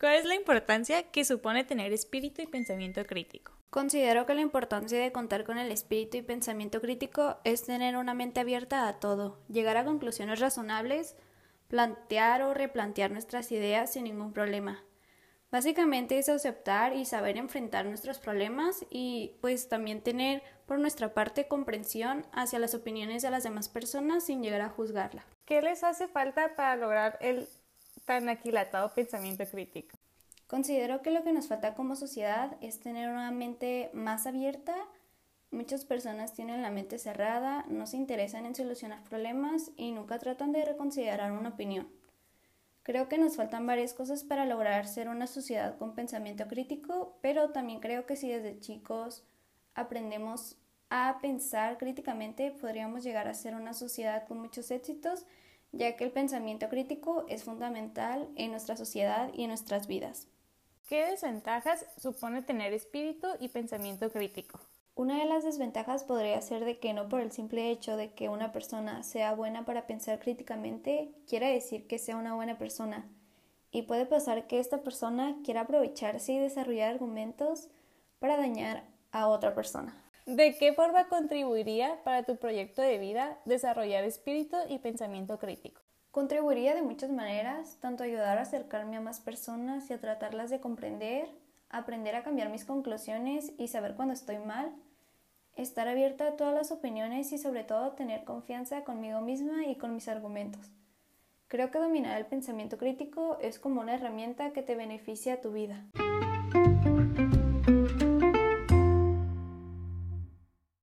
¿Cuál es la importancia que supone tener espíritu y pensamiento crítico? Considero que la importancia de contar con el espíritu y pensamiento crítico es tener una mente abierta a todo, llegar a conclusiones razonables, plantear o replantear nuestras ideas sin ningún problema. Básicamente es aceptar y saber enfrentar nuestros problemas y pues también tener por nuestra parte comprensión hacia las opiniones de las demás personas sin llegar a juzgarla. ¿Qué les hace falta para lograr el tan aquilatado pensamiento crítico? Considero que lo que nos falta como sociedad es tener una mente más abierta. Muchas personas tienen la mente cerrada, no se interesan en solucionar problemas y nunca tratan de reconsiderar una opinión. Creo que nos faltan varias cosas para lograr ser una sociedad con pensamiento crítico, pero también creo que si desde chicos aprendemos a pensar críticamente, podríamos llegar a ser una sociedad con muchos éxitos, ya que el pensamiento crítico es fundamental en nuestra sociedad y en nuestras vidas. ¿Qué desventajas supone tener espíritu y pensamiento crítico? Una de las desventajas podría ser de que no por el simple hecho de que una persona sea buena para pensar críticamente, quiera decir que sea una buena persona. Y puede pasar que esta persona quiera aprovecharse y desarrollar argumentos para dañar a otra persona. ¿De qué forma contribuiría para tu proyecto de vida desarrollar espíritu y pensamiento crítico? Contribuiría de muchas maneras, tanto ayudar a acercarme a más personas y a tratarlas de comprender, aprender a cambiar mis conclusiones y saber cuando estoy mal, estar abierta a todas las opiniones y sobre todo tener confianza conmigo misma y con mis argumentos. Creo que dominar el pensamiento crítico es como una herramienta que te beneficia a tu vida.